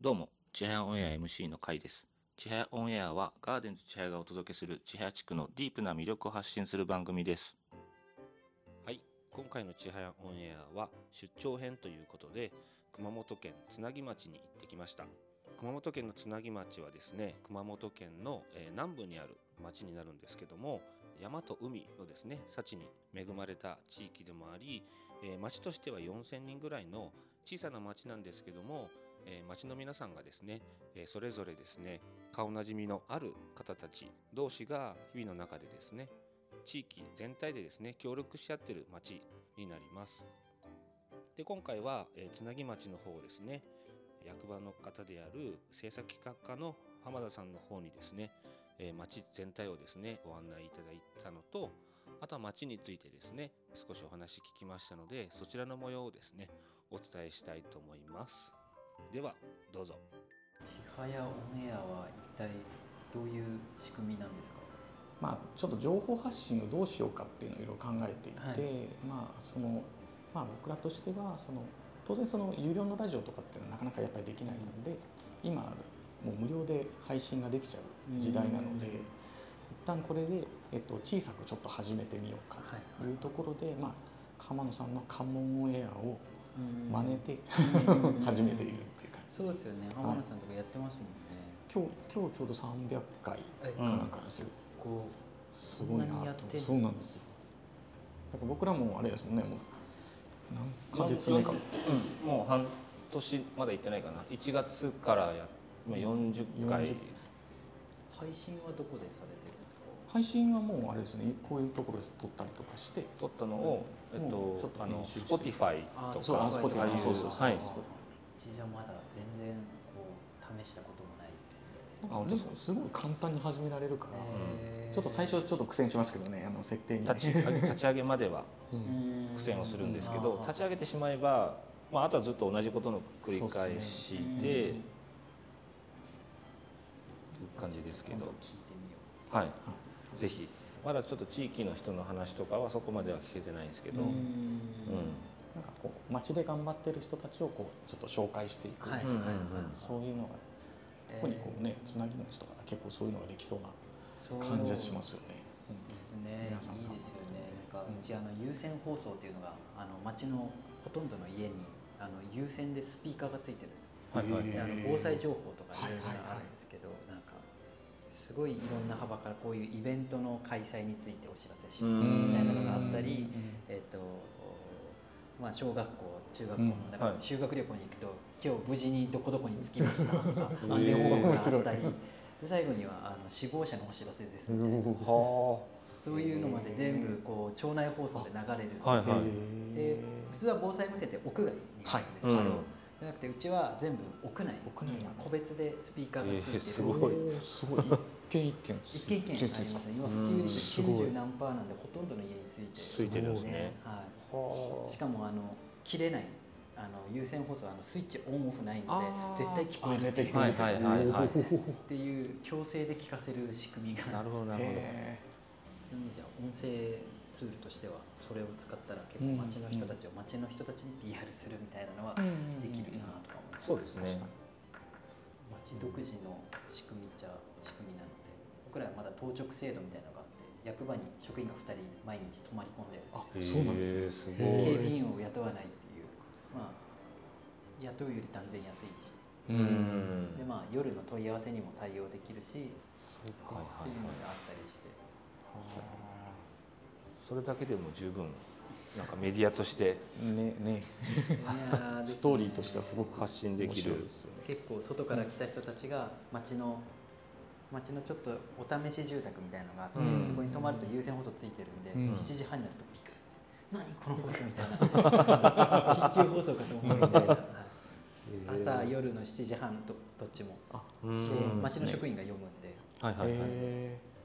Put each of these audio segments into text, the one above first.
どうも、ちはやオンエア MC の会です。ちはやオンエアはガーデンズちはやがお届けするちはや地区のディープな魅力を発信する番組です。はい、今回のちはやオンエアは出張編ということで、熊本県つなぎ町に行ってきました。熊本県のつなぎ町はですね、熊本県の、え南部にある町になるんですけども、山と海のですね幸に恵まれた地域でもあり、え町としては4000人ぐらいの小さな町なんですけども、えー町の皆さんがですね、えーそれぞれですね顔なじみのある方たち同士が日々の中でですね地域全体でですね協力し合ってる町になります。で今回は、えーつなぎ町の方ですね役場の方である政策企画課の浜田さんの方にですね、えー町全体をですねご案内いただいたのとあとは町についてですね少しお話聞きましたのでそちらの模様をですねお伝えしたいと思いますではどうぞ。ちはやオンエアは一体どういう仕組みなんですか？まあ、ちょっと情報発信をどうしようかっていうのをいろいろ考えていて、はい。まあそのまあ、僕らとしてはその当然その有料のラジオとかっていうのはなかなかやっぱりできないので今もう無料で配信ができちゃう時代なのでうん一旦これで、えっと、小さくちょっと始めてみようかはいというところで、まあ、浜野さんの関門オンエアを真似てうん。始めているっていう感じそうですよね。浜野さんとかやってますもんね、今日今日ちょうど300回かなんかですよ、こすごいなとそうなんですよ。だから僕らもあれですもんね。もう何ヶ月目か。うん、もう半年まだ行ってないかな。1月からやまあ40回。40う配信はどこでされてる？配信はもうあれですねこういうところで撮ったりとかして。撮ったのを、えっもうちょっととあの Spotify とか。あそうあ Spotify そうそう。そうはい。かうちじゃまだ全然こう試したこともないですね。なんかでもすごい簡単に始められるから、ちょっと最初ちょっと苦戦しますけどねあの設定に、ね、立ち上げ立ち上げまでは苦戦をするんですけうん。ど立ち上げてしまえば、まあ、あとはずっと同じことの繰り返しうん。で、いう感じですけど。今度、聞いてみよう。はい、ぜひ。まだちょっと地域の人の話とかはそこまでは聞けてないんですけど、うなんかこう街で頑張ってる人たちをこうちょっと紹介していく、はい。うんうんうんそういうのが特にこうねつなぎ餅とか結構そういうのができそうな感じがしますよね。うんですね。いいですよね。なんかうちあの有線放送っていうのがあの町のほとんどの家にあの有線でスピーカーがついてるんですよ。はいはいであの防災情報とかいろいろはいはいはい。あるんですけど、なんかすごいいろんな幅からこういうイベントの開催についてお知らせしますみたいなのがあったり、えっ、と。まあ、小学校中学校のうん。だか修学旅行に行くと、今日無事にどこどこに着きましたとか ー。安全報告があったりで最後にはあの死亡者のお知らせですみたいなはそういうのまで全部こう町内放送で流れるんですよ、はいはい。で普通は防災無線って屋外にあるんですけど、はい。うんじゃなくてうちは全部屋内。屋内。個別でスピーカーがついてる、えーすごい。すごい。一軒一軒一軒一軒ありますね。今うん普及率すごい。90何パーなんでほとんどの家についてついてるんですね。は、はいしかもあの切れないあの有線放送はあのスイッチオンオフないので絶対聞こえる絶対聞こはいえてたはいはいはい。っていう強制で聞かせる仕組みが。なるほどなるほど。音声ツールとしてはそれを使ったら結構街の人たちを街の人たちに PR するみたいなのはーできるなとか思いますそうですね。町独自の仕組みっちゃ仕組みなので僕らはまだ当直制度みたいなのがあって役場に職員が2人毎日泊まり込んであそうなんですね。へーすごへい。警備員を雇わないっていう。まあ雇うより断然安いし。ううん。んでまあ夜の問い合わせにも対応できるしそうか。はいっていうのがあったりしてそれだけでも十分なんかメディアとしてねね。ストーリーとしてはすごく発信できるね。結構外から来た人たちが町の町のちょっとお試し住宅みたいなのがあって、うん。そこに泊まると優先放送ついてるんで、うん。7時半になるとピク何この放送みたいな。緊急放送かと思うみたいな、はい朝夜の7時半とどっちも。あうん。町の職員が読むんで。はいはいはい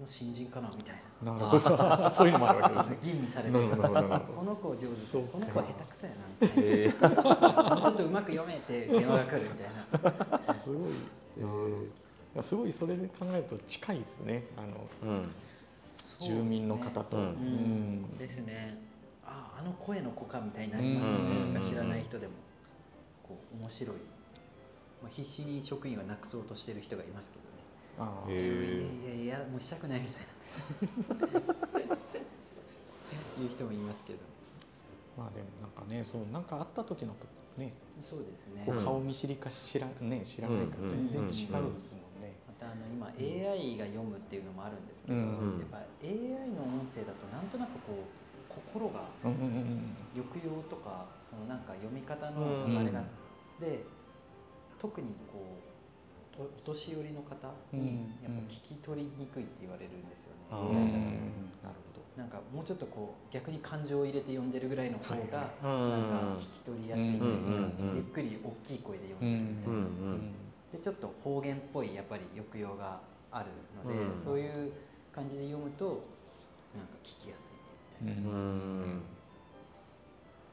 の新人かなみたいな。ーなるほど。そういうのもあるわけですね。吟味されてなるほどなるほど。なるほこの子上手。そうこの子下手くそやな。ちょっとうまく読めて電話が来るみたいな。どすごい。すごいそれで考えると近いですね。あのうん。住民の方と、うん。うん。ですね。ああの声の子かみたいになりますよね、か知らない人でも。こう面白い。まあ、必死に職員はなくそうとしてる人がいますけどねあー。へえいやいやいやもうしたくないみたいないう人もいますけど。まあでもなんかねそうなんかあった時のとね。そうですね。顔見知りか知ら,、ね、知らないかうん全然違うんですもんね。またあの今 AI が読むっていうのもあるんですけど、うんやっぱ AI の音声だとなんとなくこう心がうんうんうん抑揚とかそのなんか読み方のあれが、で特にこうおお年寄りの方にうん。やっぱ聞き取りにくいって言われるんですよね、なるほど。なんかもうちょっとこう逆に感情を入れて読んでるぐらいの方がはい。なんか聞き取りやすい、うん。うん。うん。ゆっくり大きい声で読うんんでるみたいな、うん。でちょっと方言っぽいやっぱり抑揚があるので、うん。そういう感じで読むとなんか聞きやすいみたいな、うん。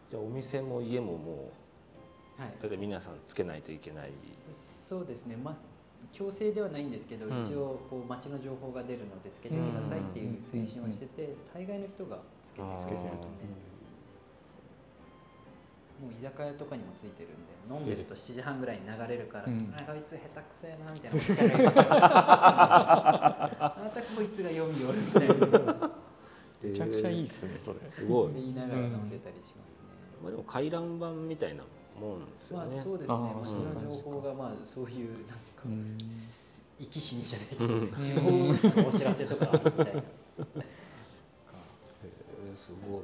じゃあお店も家ももはい、う大体皆さんつけないといけない。そうですね、まあ、強制ではないんですけど、うん。一応こう街の情報が出るのでつけてくださいっていう推進をしてて、大概の人がつけてくれてると。ねもう居酒屋とかにもついてるんで飲んでると7時半ぐらいに流れるから、うん。あこいつ下手くそやなみたいな。またこいつが読みよるみたいな。めちゃくちゃいいっすねそれ。すごい。言いながら飲んでたりしますね。まあでも回覧板みたいなもんですよまあねそうですね。あー街の情報がまあそういうなんていうか、うん。生き死にじゃないけどうん。死亡のお知らせとかみたいな。へえすごい。やっ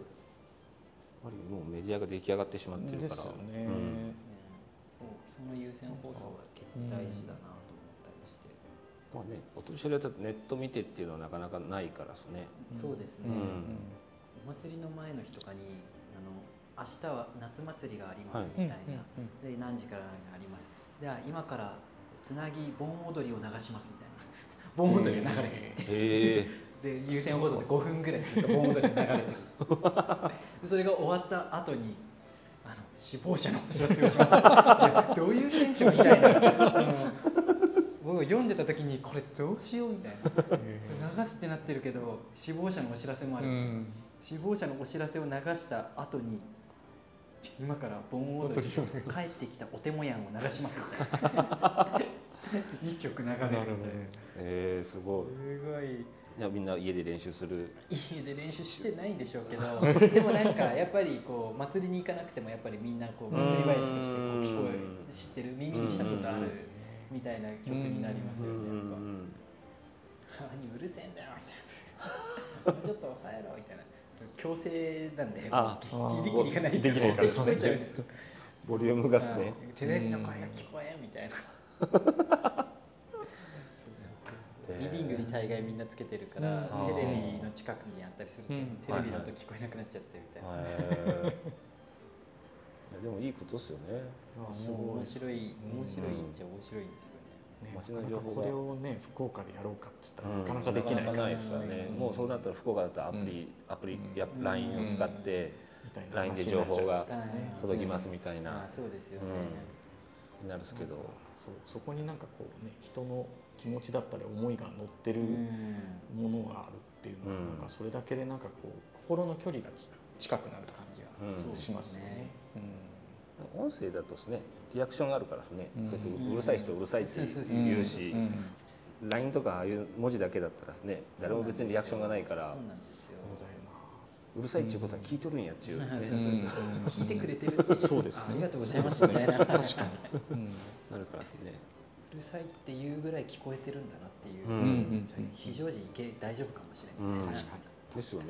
ぱりもうメディアが出来上がってしまってるから。ですよね。ねそうその優先放送が結構大事だなと思ったりして、まあねお年寄りだとネット見てっていうのはなかなかないからですね。そうですね、うん。お祭りの前の日とかにあの明日は夏祭りがありまはいすみたいな、で何時から何があります。では今からつなぎ盆踊りを流しますみたいな。盆踊りが流れていて。へえで優先放送で5分ぐらい。ずっと盆踊りが流れてる。でそれが終わった後にあの死亡者のお知らせをします。どういうテンションみたいな。その僕読んでた時にこれどうしようみたいな。流すってなってるけど死亡者のお知らせもある、うん。死亡者のお知らせを流した後に今から盆踊り帰ってきたお手もやんを流します。いな2曲流れるみたいなえー、すごい。すごい。いやみんな家で練習する？家で練習してないんでしょうけど でもなんかやっぱりこう祭りに行かなくてもやっぱりみんなこう祭り林としてこう聞こえ知ってる耳にしたことあるみたいな曲になりますよね。やっぱ「何うるせえんだよ」みたいな「もうちょっと抑えろ」みたいな強制なんであギリギリがないできないから。ですよボリュームがで。すねうんテレビの声が聞こえんみたいな。そうそうそう。リビングに大概みんなつけてるから、うん。テレビの近くにあったりすると、うん。テレビの音聞こえなくなっちゃってみたいな、いやでもいいことですよね。まあすごいもう面白い。うん。面白いっちゃ面白いんですよね、ね、街なかなかの情報が。これをね福岡でやろうかっつったら、うん。なかなかできないなかなかないですよからね、うんもうそうなったら福岡だったらアプリ、アプリや LINE を使って LINE で話情報が届きますみたいな、まあそうですよね、になるんですけど、そうそこになんかこうね人の気持ちだったり思いが乗ってるうん。ものがあるっていうのは、うん。なんかそれだけでなんかこう心の距離が近くなる感じうん。がしますよね。音声だとですねリアクションがあるからですね、うん。そうやってうるさい人うるさいって言うし、うん。LINE とかああいう文字だけだったらですね誰も別にリアクションがないからそうるさいっていうことは聞いとるんやっちゅう、ね。そうそうそう。うん。聞いてくれてる。ってそうですね。ありがとうございますみたいなな。確かに。うん。なるからですね。うるさいっていうぐらい聞こえてるんだなっていう、非常時いけ大丈夫かもしれない。確かに。ですよね。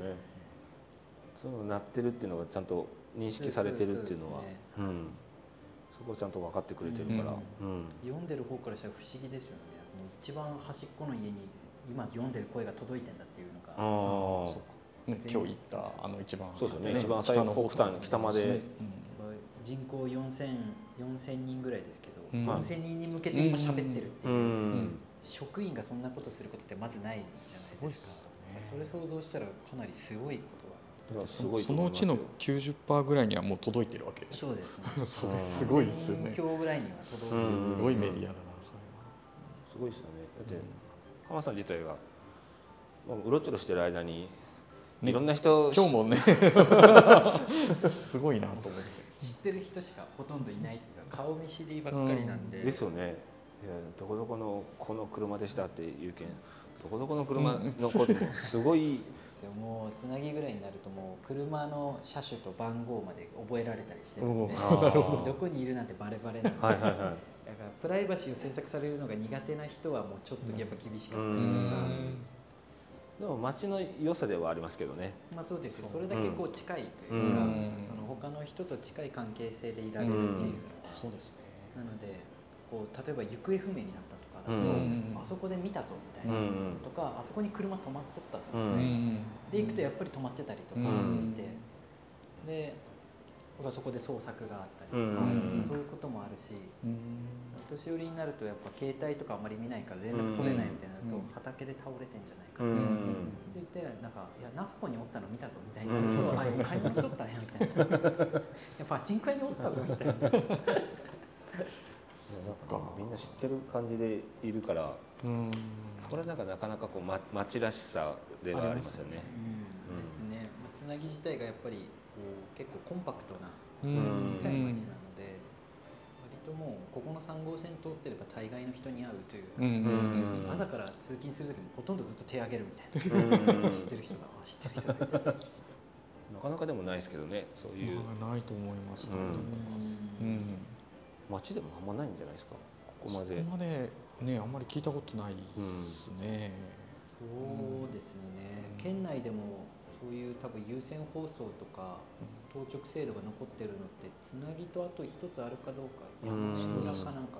そういうの鳴ってるっていうのがちゃんと認識されてるっていうのは。そうん。そこをちゃんと分かってくれてるから、うん。読んでる方からしたら不思議ですよね。もう一番端っこの家に今読んでる声が届いてんだっていうのが。ああそうか。ね今日行ったあの一番。そうですよね。一番最後北の北まで。うん。人口4000 4000人ぐらいですけど、うん。4000人に向けて今喋ってるっていう、うん。職員がそんなことすることってまずないじゃないですか。すごいっすよね。それ想像したらかなりすごいことそのうちの思いますよ90%ぐらいにはもう届いてるわけでしょ。そうですねそれ すごいっすよね。今日ぐらいにはす届いてうんごいメディアだなそれすごいですよねだっては。浜さん自体がまあうろちょろしてる間にねいろんな人今日もね すごいなと思って。知ってる人しかほとんどいないっていうか顔見知りばっかりなんで、ですよねいやどこどこのこの車でしたっていうけんどこどこの車の子でもすごいもうつなぎぐらいになるともう車の車種と番号まで覚えられたりしてるんで。ど どこにいるなんてバレバレなんで、はいはいはい。だからプライバシーを詮索されるのが苦手な人はもうちょっとやっぱ厳しかったりとか、でも街の良さではありますけどね。まあそうですよ。それだけこう近いというか、うん。その他の人と近い関係性でいられるっていう、そうですね。なのでこう例えば行方不明になったとかだと、うん。あそこで見たぞみたいな、うん。とかあそこに車止まっとったぞ、うん。で行くとやっぱり止まってたりとかうん。して、で僕はそこで捜索があったりとか、うん。そういうこともあるしうん。お年寄りになるとやっぱ携帯とかあんまり見ないから連絡取れないみたいになると、うん。畑で倒れてんじゃないかうな、ん。で言ってなんか「いやナフコにおったの見たぞ」みたいな「そうあ買い物しとったんや」みたいな「いやパチンコ屋におったぞ」みたいなな知ってる感じでいるからうん。これなんかなかなかこう、ま、町らしさではありますよね。うん。ですねつなぎ自体がやっぱりこう結構コンパクトなうん。小さい町なので、割ともうここの3号線通ってれば大概の人に会うという、うん。うん。うん。朝から通勤する時もほとんどずっと手挙げるみたいな、うん。知ってる人があ知ってる人なかなかでもないですけどねそういう。まあないと思います。うん。ないと思います。ううんん。町でもあんまないんじゃないですか？ここまで。そこまでねあんまり聞いたことないですね。そうですね、うん。県内でもそういう多分有線放送とか当直制度が残ってるのってつなぎとあと一つあるかどうかうん。山村かなんか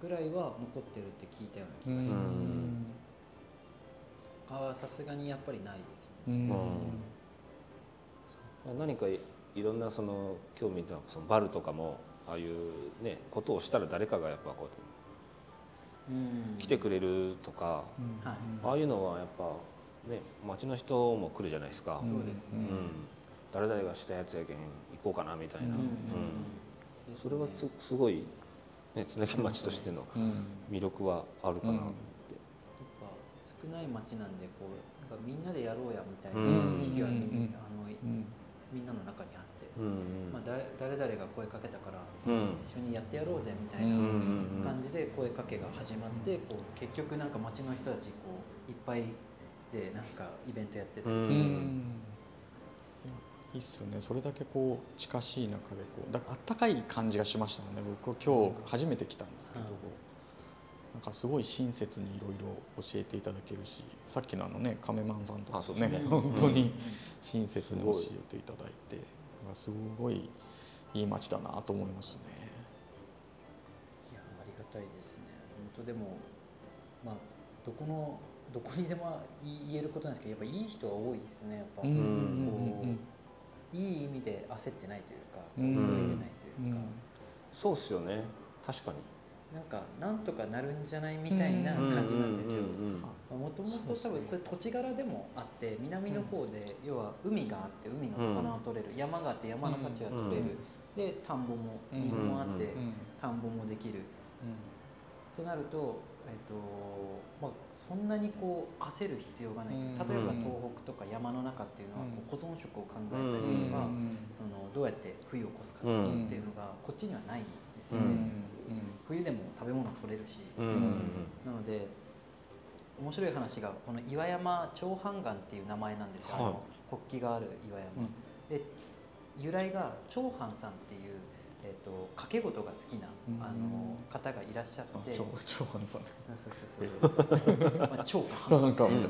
ぐらいは残ってるって聞いたよううな気がしますね、ん。他はさすがにやっぱりないですよね。うん。何かいいろんなその興味のそのバルとかもああいうねことをしたら誰かがやっぱこううん来てくれるとか、うん。はい。ああいうのはやっぱね町の人も来るじゃないですか、うんそうですね。うん。誰々がしたやつやけん行こうかなみたいな、うん。うん。それはつすごい、ね、つなぎ町としてのうん。魅力はあるかなって、やっぱ少ない町なんでこうなんかみんなでやろうやみたいなうん。意識が、うん。あのうんみんなの中にあって、うんまあ、だ誰々が声かけたからうん。一緒にやってやろうぜみたいうんな感じで声かけが始まってこう結局なんか町の人たちこういっぱいでなんかイベントやってたりうん。うん。いやいいっすよね。それだけこう近しい中でこうだからあったかい感じがしましたもんね。僕今日初めて来たんですけど、うんなんかすごい親切にいろいろ教えていただけるしさっきのあのね亀マンさんとかねね。本当にうん親切に教えていただいてなんかすごいいい街だなと思いますね。いやありがたいですね。本当でもまあどこのどこにでも言えることなんですけどやっぱいい人が多いですね。やっぱ、うんこういい意味で焦ってないというか、うん急いでないというか、そうっすよね。確かになんかなんとかなるんじゃないみたいな感じなんですよ。もともと多分これ土地柄でもあって南の方で要は海があって海の魚が取れる、山があって山の幸が取れる、で田んぼも水もあって、田んぼもできる。ってなると,、えっとまあ、そんなにこう焦る必要がない、うん例えば東北とか山の中っていうのはこう保存食を考えたりうんとか、うんそのどうやって冬を越すかっていうのがこっちにはないんですよね、うん冬でも食べ物取れるし、うん。うん。なので面白い話がこの岩山長半岩っていう名前なんですよ、あはい。の国旗がある岩山、で由来が長半さんっていう、えー、と掛け事が好きな、うん。あの方がいらっしゃって、あ長長藩さん。ねそうそうそう。まあ長か半なんか。うん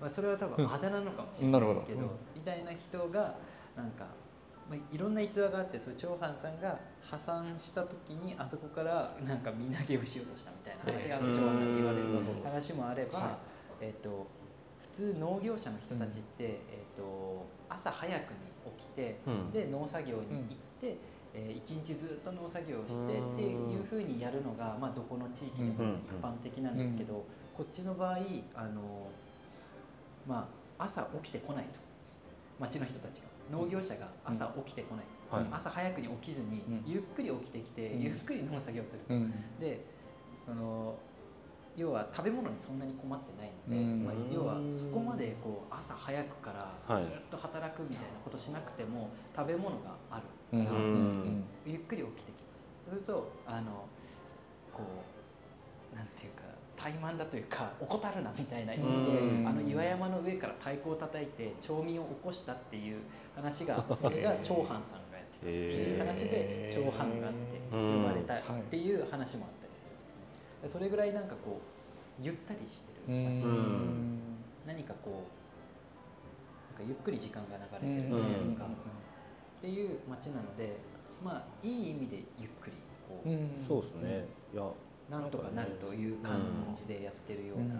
まあ、それは多分あだ名なのかもしれないですけどなるほど。みたいな人がなんか、まあ、いろんな逸話があってその長藩さんが破産した時にあそこからなんか身投げをしようとしたみたいな話があの長藩に言われる話もあれば、はい。えっと普通農業者の人たちって、えっと朝早くに起きて、うん。で農作業に行って、えー一日ずっと農作業をしてうん。っていうふうにやるのが、まあ、どこの地域でも一般的なんですけど、こっちの場合あの、まあ、朝起きてこないと。町の人たちが農業者が朝起きてこないと、はい。朝早くに起きずに、うん。ゆっくり起きてきて、うん。ゆっくり農作業をすると、うん。でその要は食べ物にそんなに困ってないので、うん。まあ、要はそこまでこう朝早くからはい。ずっと働くみたいなことしなくても食べ物があるうん。から、うん。ゆっくり起きてきます。そうするとあのこうなんていうか怠慢だというか怠るなみたいな意味うん。であの岩山の上から太鼓を叩いて町民を起こしたっていう話がそれが長藩さんがやってたっていう話で長藩がって呼ばれたっていう話もあったりするんですねでそれぐらいなんかこうゆったりしてるうん。街うん何かこうなんかゆっくり時間が流れてるとうんいうか、っていう街なのでまあいい意味でゆっくりこう、うん。そうですね。いやなんとかなるという感じでやってるような、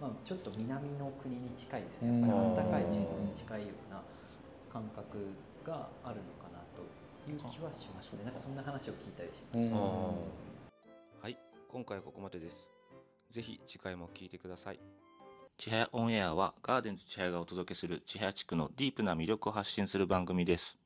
まあ、ちょっと南の国に近いですね。やっぱり暖かい地方に近いような感覚があるのかなという気はしますね。なんかそんな話を聞いたりします、うん。はい今回はここまでです。ぜひ次回も聞いてください。ちはやオンエアはガーデンズ千早がお届けする千早地区のディープな魅力を発信する番組です